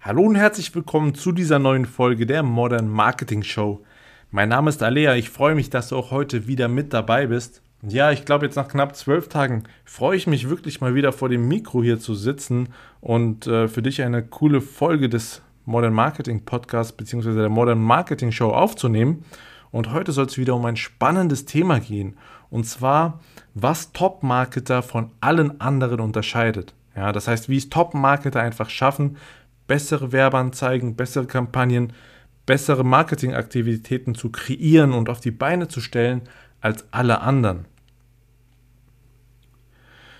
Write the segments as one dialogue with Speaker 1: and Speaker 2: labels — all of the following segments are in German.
Speaker 1: Hallo und herzlich willkommen zu dieser neuen Folge der Modern Marketing Show. Mein Name ist Alea, ich freue mich, dass du auch heute wieder mit dabei bist. Ja, ich glaube, jetzt nach knapp zwölf Tagen freue ich mich wirklich mal wieder vor dem Mikro hier zu sitzen und äh, für dich eine coole Folge des Modern Marketing Podcasts bzw. der Modern Marketing Show aufzunehmen. Und heute soll es wieder um ein spannendes Thema gehen. Und zwar, was Top-Marketer von allen anderen unterscheidet. Ja, das heißt, wie es Top-Marketer einfach schaffen, bessere Werbeanzeigen, bessere Kampagnen, bessere Marketingaktivitäten zu kreieren und auf die Beine zu stellen als alle anderen.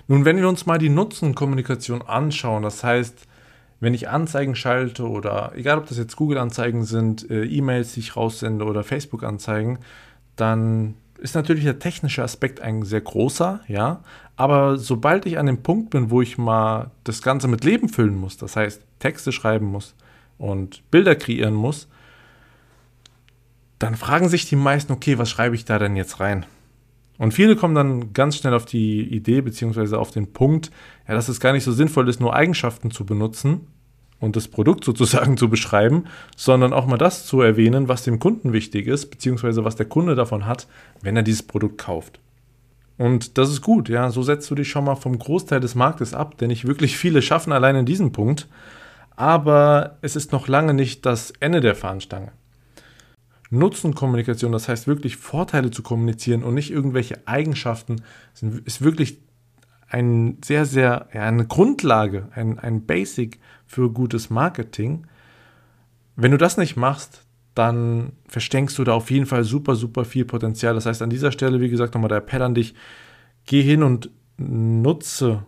Speaker 1: Nun, wenn wir uns mal die Nutzenkommunikation anschauen, das heißt, wenn ich Anzeigen schalte oder egal ob das jetzt Google-Anzeigen sind, äh, E-Mails, die ich raussende oder Facebook-Anzeigen, dann ist natürlich der technische Aspekt ein sehr großer, ja. Aber sobald ich an dem Punkt bin, wo ich mal das Ganze mit Leben füllen muss, das heißt Texte schreiben muss und Bilder kreieren muss, dann fragen sich die meisten, okay, was schreibe ich da denn jetzt rein? Und viele kommen dann ganz schnell auf die Idee beziehungsweise auf den Punkt, ja, dass es gar nicht so sinnvoll ist, nur Eigenschaften zu benutzen, und das Produkt sozusagen zu beschreiben, sondern auch mal das zu erwähnen, was dem Kunden wichtig ist, beziehungsweise was der Kunde davon hat, wenn er dieses Produkt kauft. Und das ist gut, ja, so setzt du dich schon mal vom Großteil des Marktes ab, denn nicht wirklich viele schaffen allein in diesem Punkt, aber es ist noch lange nicht das Ende der Fahnenstange. Nutzenkommunikation, das heißt wirklich Vorteile zu kommunizieren und nicht irgendwelche Eigenschaften, ist wirklich ein sehr, sehr, ja, eine Grundlage, ein, ein Basic für gutes Marketing. Wenn du das nicht machst, dann verstenkst du da auf jeden Fall super, super viel Potenzial. Das heißt, an dieser Stelle, wie gesagt, nochmal der Appell an dich, geh hin und nutze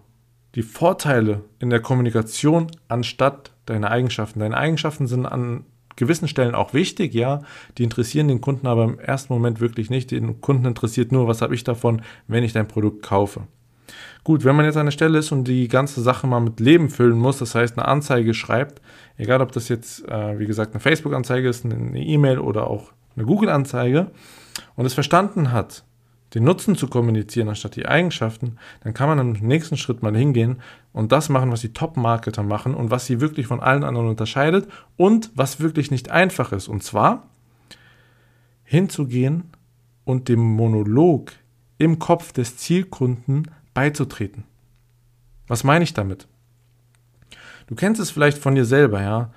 Speaker 1: die Vorteile in der Kommunikation anstatt deine Eigenschaften. Deine Eigenschaften sind an gewissen Stellen auch wichtig, ja, die interessieren den Kunden aber im ersten Moment wirklich nicht. Den Kunden interessiert nur, was habe ich davon, wenn ich dein Produkt kaufe. Gut, wenn man jetzt an der Stelle ist und die ganze Sache mal mit Leben füllen muss, das heißt eine Anzeige schreibt, egal ob das jetzt, äh, wie gesagt, eine Facebook-Anzeige ist, eine E-Mail oder auch eine Google-Anzeige und es verstanden hat, den Nutzen zu kommunizieren anstatt die Eigenschaften, dann kann man im nächsten Schritt mal hingehen und das machen, was die Top-Marketer machen und was sie wirklich von allen anderen unterscheidet und was wirklich nicht einfach ist. Und zwar hinzugehen und dem Monolog im Kopf des Zielkunden beizutreten. Was meine ich damit? Du kennst es vielleicht von dir selber, ja.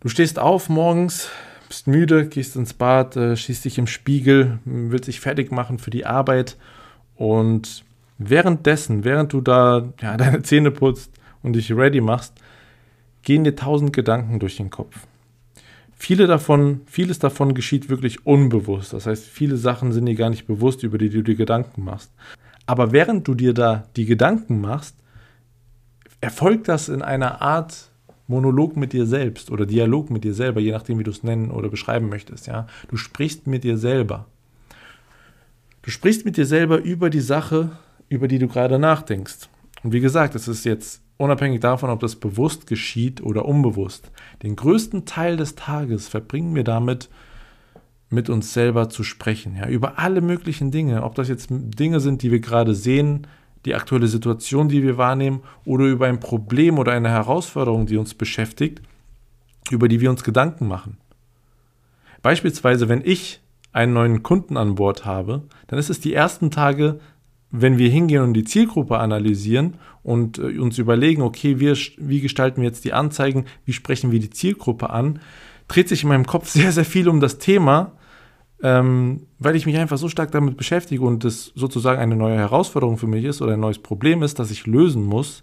Speaker 1: Du stehst auf morgens, bist müde, gehst ins Bad, äh, schießt dich im Spiegel, willst dich fertig machen für die Arbeit und währenddessen, während du da ja, deine Zähne putzt und dich ready machst, gehen dir tausend Gedanken durch den Kopf. Viele davon, vieles davon geschieht wirklich unbewusst. Das heißt, viele Sachen sind dir gar nicht bewusst, über die du dir Gedanken machst. Aber während du dir da die Gedanken machst, erfolgt das in einer Art Monolog mit dir selbst oder Dialog mit dir selber, je nachdem, wie du es nennen oder beschreiben möchtest. Ja? Du sprichst mit dir selber. Du sprichst mit dir selber über die Sache, über die du gerade nachdenkst. Und wie gesagt, es ist jetzt unabhängig davon, ob das bewusst geschieht oder unbewusst. Den größten Teil des Tages verbringen wir damit, mit uns selber zu sprechen, ja, über alle möglichen Dinge, ob das jetzt Dinge sind, die wir gerade sehen, die aktuelle Situation, die wir wahrnehmen, oder über ein Problem oder eine Herausforderung, die uns beschäftigt, über die wir uns Gedanken machen. Beispielsweise, wenn ich einen neuen Kunden an Bord habe, dann ist es die ersten Tage, wenn wir hingehen und die Zielgruppe analysieren und äh, uns überlegen, okay, wir, wie gestalten wir jetzt die Anzeigen, wie sprechen wir die Zielgruppe an, dreht sich in meinem Kopf sehr, sehr viel um das Thema, ähm, weil ich mich einfach so stark damit beschäftige und es sozusagen eine neue Herausforderung für mich ist oder ein neues Problem ist, das ich lösen muss.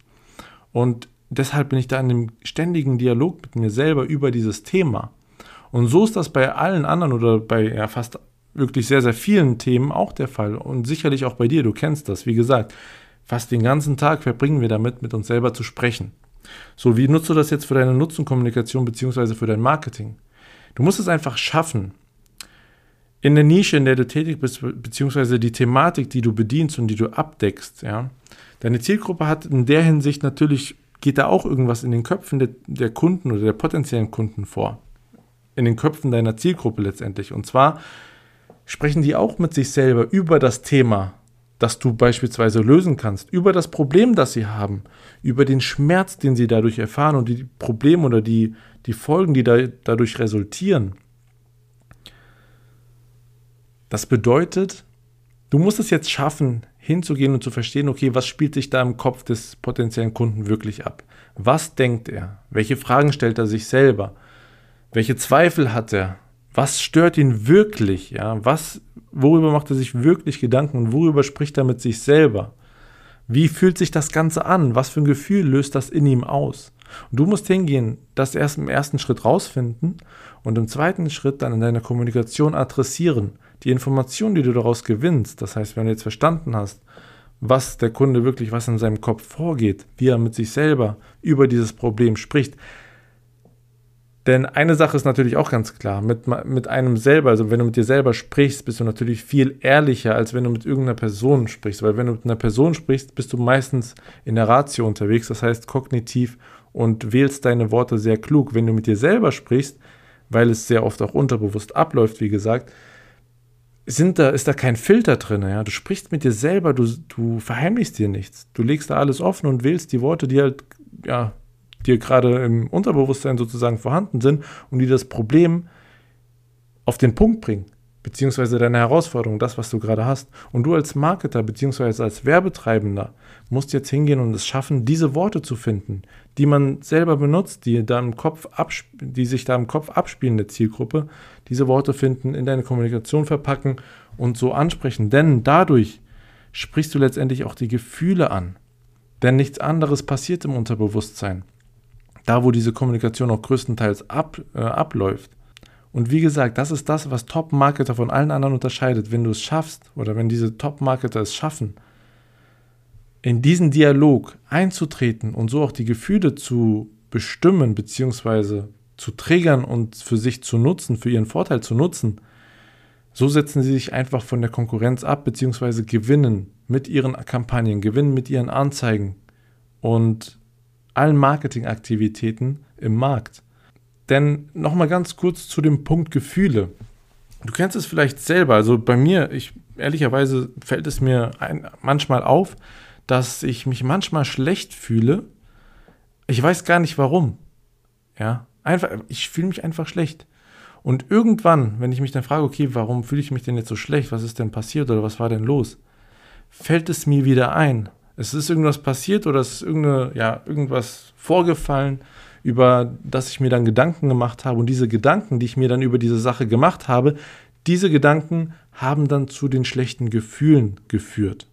Speaker 1: Und deshalb bin ich da in einem ständigen Dialog mit mir selber über dieses Thema. Und so ist das bei allen anderen oder bei ja, fast wirklich sehr, sehr vielen Themen auch der Fall. Und sicherlich auch bei dir, du kennst das. Wie gesagt, fast den ganzen Tag verbringen wir damit, mit uns selber zu sprechen. So, wie nutzt du das jetzt für deine Nutzenkommunikation bzw. für dein Marketing? Du musst es einfach schaffen, in der Nische, in der du tätig bist, beziehungsweise die Thematik, die du bedienst und die du abdeckst, ja. Deine Zielgruppe hat in der Hinsicht natürlich, geht da auch irgendwas in den Köpfen der, der Kunden oder der potenziellen Kunden vor. In den Köpfen deiner Zielgruppe letztendlich. Und zwar sprechen die auch mit sich selber über das Thema, das du beispielsweise lösen kannst, über das Problem, das sie haben, über den Schmerz, den sie dadurch erfahren und die Probleme oder die, die Folgen, die da, dadurch resultieren. Das bedeutet, du musst es jetzt schaffen, hinzugehen und zu verstehen, okay, was spielt sich da im Kopf des potenziellen Kunden wirklich ab? Was denkt er? Welche Fragen stellt er sich selber? Welche Zweifel hat er? Was stört ihn wirklich? Ja, was, worüber macht er sich wirklich Gedanken und worüber spricht er mit sich selber? Wie fühlt sich das Ganze an? Was für ein Gefühl löst das in ihm aus? Und du musst hingehen, das erst im ersten Schritt rausfinden und im zweiten Schritt dann in deiner Kommunikation adressieren. Die Information, die du daraus gewinnst, das heißt, wenn du jetzt verstanden hast, was der Kunde wirklich, was in seinem Kopf vorgeht, wie er mit sich selber über dieses Problem spricht, denn eine Sache ist natürlich auch ganz klar, mit, mit einem selber, also wenn du mit dir selber sprichst, bist du natürlich viel ehrlicher, als wenn du mit irgendeiner Person sprichst. Weil wenn du mit einer Person sprichst, bist du meistens in der Ratio unterwegs, das heißt kognitiv und wählst deine Worte sehr klug. Wenn du mit dir selber sprichst, weil es sehr oft auch unterbewusst abläuft, wie gesagt, sind da, ist da kein Filter drin. Ja? Du sprichst mit dir selber, du, du verheimlichst dir nichts. Du legst da alles offen und wählst die Worte, die halt ja, die gerade im Unterbewusstsein sozusagen vorhanden sind und die das Problem auf den Punkt bringen, beziehungsweise deine Herausforderung, das, was du gerade hast. Und du als Marketer, beziehungsweise als Werbetreibender, musst jetzt hingehen und es schaffen, diese Worte zu finden, die man selber benutzt, die, da im Kopf die sich da im Kopf abspielen, der Zielgruppe, diese Worte finden, in deine Kommunikation verpacken und so ansprechen. Denn dadurch sprichst du letztendlich auch die Gefühle an. Denn nichts anderes passiert im Unterbewusstsein da wo diese Kommunikation auch größtenteils ab, äh, abläuft. Und wie gesagt, das ist das, was Top-Marketer von allen anderen unterscheidet. Wenn du es schaffst oder wenn diese Top-Marketer es schaffen, in diesen Dialog einzutreten und so auch die Gefühle zu bestimmen bzw. zu triggern und für sich zu nutzen, für ihren Vorteil zu nutzen, so setzen sie sich einfach von der Konkurrenz ab bzw. gewinnen mit ihren Kampagnen, gewinnen mit ihren Anzeigen und allen Marketingaktivitäten im Markt. Denn nochmal ganz kurz zu dem Punkt Gefühle. Du kennst es vielleicht selber. Also bei mir, ich ehrlicherweise fällt es mir ein, manchmal auf, dass ich mich manchmal schlecht fühle. Ich weiß gar nicht warum. Ja, einfach, ich fühle mich einfach schlecht. Und irgendwann, wenn ich mich dann frage, okay, warum fühle ich mich denn jetzt so schlecht? Was ist denn passiert oder was war denn los? Fällt es mir wieder ein, es ist irgendwas passiert oder es ist irgendeine, ja, irgendwas vorgefallen, über das ich mir dann Gedanken gemacht habe. Und diese Gedanken, die ich mir dann über diese Sache gemacht habe, diese Gedanken haben dann zu den schlechten Gefühlen geführt.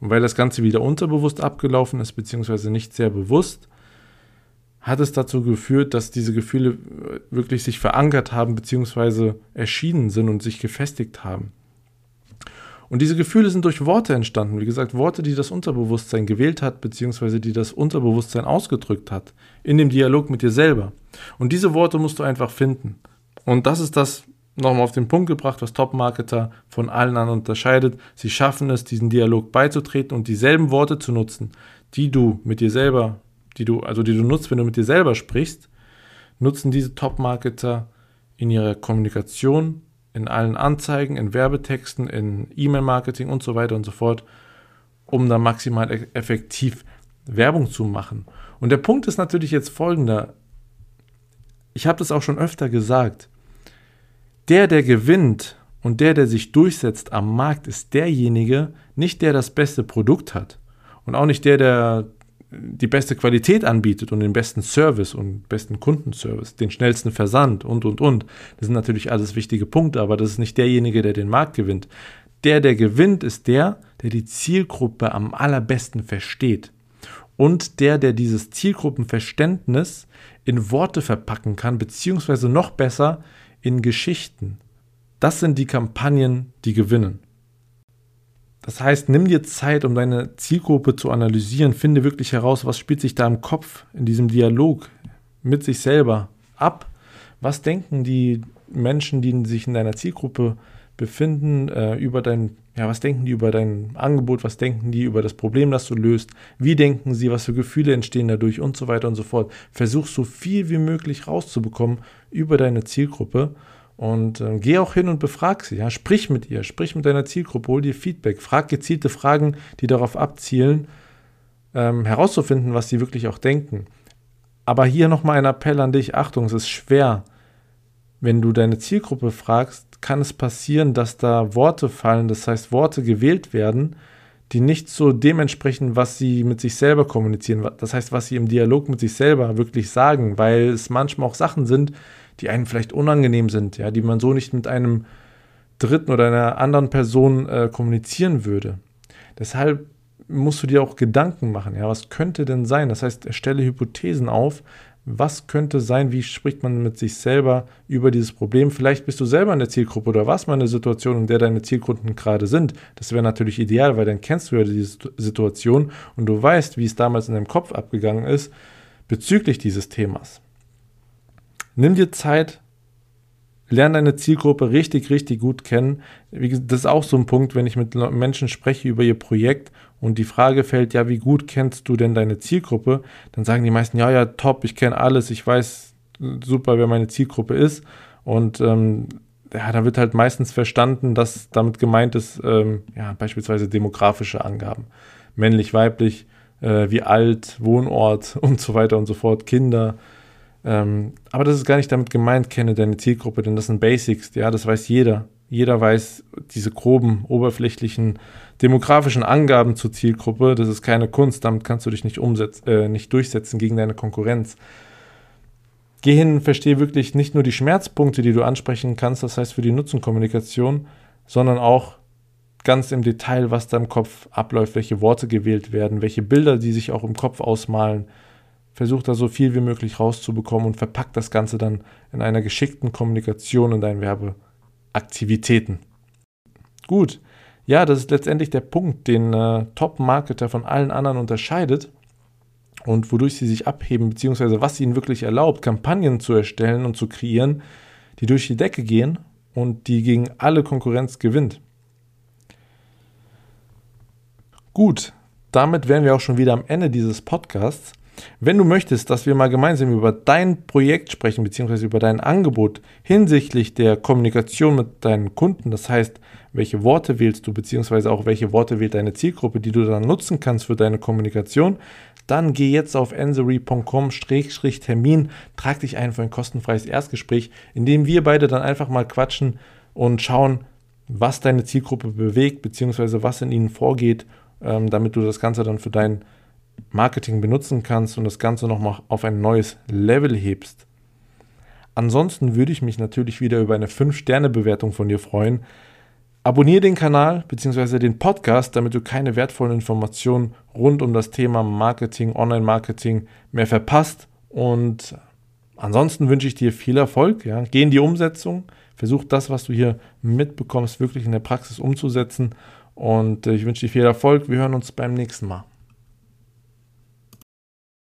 Speaker 1: Und weil das Ganze wieder unterbewusst abgelaufen ist, beziehungsweise nicht sehr bewusst, hat es dazu geführt, dass diese Gefühle wirklich sich verankert haben, beziehungsweise erschienen sind und sich gefestigt haben. Und diese Gefühle sind durch Worte entstanden. Wie gesagt, Worte, die das Unterbewusstsein gewählt hat, beziehungsweise die das Unterbewusstsein ausgedrückt hat. In dem Dialog mit dir selber. Und diese Worte musst du einfach finden. Und das ist das nochmal auf den Punkt gebracht, was Top-Marketer von allen anderen unterscheidet. Sie schaffen es, diesen Dialog beizutreten und dieselben Worte zu nutzen, die du mit dir selber, die du, also die du nutzt, wenn du mit dir selber sprichst, nutzen diese Top-Marketer in ihrer Kommunikation in allen Anzeigen, in Werbetexten, in E-Mail-Marketing und so weiter und so fort, um da maximal e- effektiv Werbung zu machen. Und der Punkt ist natürlich jetzt folgender. Ich habe das auch schon öfter gesagt. Der, der gewinnt und der, der sich durchsetzt am Markt, ist derjenige, nicht der das beste Produkt hat und auch nicht der, der die beste Qualität anbietet und den besten Service und besten Kundenservice, den schnellsten Versand und, und, und. Das sind natürlich alles wichtige Punkte, aber das ist nicht derjenige, der den Markt gewinnt. Der, der gewinnt, ist der, der die Zielgruppe am allerbesten versteht. Und der, der dieses Zielgruppenverständnis in Worte verpacken kann, beziehungsweise noch besser in Geschichten. Das sind die Kampagnen, die gewinnen. Das heißt, nimm dir Zeit, um deine Zielgruppe zu analysieren. Finde wirklich heraus, was spielt sich da im Kopf in diesem Dialog mit sich selber ab. Was denken die Menschen, die sich in deiner Zielgruppe befinden, äh, über dein, ja, was denken die über dein Angebot, was denken die über das Problem, das du löst, wie denken sie, was für Gefühle entstehen dadurch und so weiter und so fort. Versuch so viel wie möglich rauszubekommen über deine Zielgruppe Und äh, geh auch hin und befrag sie. Ja? Sprich mit ihr, sprich mit deiner Zielgruppe, hol dir Feedback, frag gezielte Fragen, die darauf abzielen, ähm, herauszufinden, was sie wirklich auch denken. Aber hier nochmal ein Appell an dich: Achtung, es ist schwer. Wenn du deine Zielgruppe fragst, kann es passieren, dass da Worte fallen, das heißt Worte gewählt werden, die nicht so dementsprechend, was sie mit sich selber kommunizieren, das heißt, was sie im Dialog mit sich selber wirklich sagen, weil es manchmal auch Sachen sind, die einem vielleicht unangenehm sind, ja, die man so nicht mit einem Dritten oder einer anderen Person äh, kommunizieren würde. Deshalb musst du dir auch Gedanken machen, ja, was könnte denn sein? Das heißt, erstelle Hypothesen auf, was könnte sein, wie spricht man mit sich selber über dieses Problem. Vielleicht bist du selber in der Zielgruppe oder warst mal in der Situation, in der deine Zielkunden gerade sind. Das wäre natürlich ideal, weil dann kennst du ja diese Situation und du weißt, wie es damals in deinem Kopf abgegangen ist bezüglich dieses Themas. Nimm dir Zeit, lerne deine Zielgruppe richtig, richtig gut kennen. Das ist auch so ein Punkt, wenn ich mit Menschen spreche über ihr Projekt und die Frage fällt, ja, wie gut kennst du denn deine Zielgruppe? Dann sagen die meisten, ja, ja, top, ich kenne alles, ich weiß super, wer meine Zielgruppe ist. Und ähm, ja, da wird halt meistens verstanden, dass damit gemeint ist, ähm, ja, beispielsweise demografische Angaben. Männlich, weiblich, äh, wie alt, Wohnort und so weiter und so fort, Kinder. Ähm, aber das ist gar nicht damit gemeint, kenne deine Zielgruppe, denn das sind Basics, ja, das weiß jeder. Jeder weiß diese groben, oberflächlichen demografischen Angaben zur Zielgruppe, das ist keine Kunst, damit kannst du dich nicht, umsetzen, äh, nicht durchsetzen gegen deine Konkurrenz. Geh hin, verstehe wirklich nicht nur die Schmerzpunkte, die du ansprechen kannst, das heißt für die Nutzenkommunikation, sondern auch ganz im Detail, was da im Kopf abläuft, welche Worte gewählt werden, welche Bilder, die sich auch im Kopf ausmalen. Versuch da so viel wie möglich rauszubekommen und verpack das Ganze dann in einer geschickten Kommunikation in deinen Werbeaktivitäten. Gut, ja, das ist letztendlich der Punkt, den äh, Top-Marketer von allen anderen unterscheidet und wodurch sie sich abheben, beziehungsweise was ihnen wirklich erlaubt, Kampagnen zu erstellen und zu kreieren, die durch die Decke gehen und die gegen alle Konkurrenz gewinnt. Gut, damit wären wir auch schon wieder am Ende dieses Podcasts. Wenn du möchtest, dass wir mal gemeinsam über dein Projekt sprechen, beziehungsweise über dein Angebot hinsichtlich der Kommunikation mit deinen Kunden, das heißt, welche Worte wählst du, beziehungsweise auch welche Worte wählt deine Zielgruppe, die du dann nutzen kannst für deine Kommunikation, dann geh jetzt auf ensory.com-termin, trag dich ein für ein kostenfreies Erstgespräch, in dem wir beide dann einfach mal quatschen und schauen, was deine Zielgruppe bewegt, beziehungsweise was in ihnen vorgeht, ähm, damit du das Ganze dann für dein Marketing benutzen kannst und das Ganze nochmal auf ein neues Level hebst. Ansonsten würde ich mich natürlich wieder über eine 5-Sterne-Bewertung von dir freuen. Abonniere den Kanal bzw. den Podcast, damit du keine wertvollen Informationen rund um das Thema Marketing, Online-Marketing mehr verpasst. Und ansonsten wünsche ich dir viel Erfolg. Ja. Geh in die Umsetzung. Versuch das, was du hier mitbekommst, wirklich in der Praxis umzusetzen. Und äh, ich wünsche dir viel Erfolg. Wir hören uns beim nächsten Mal.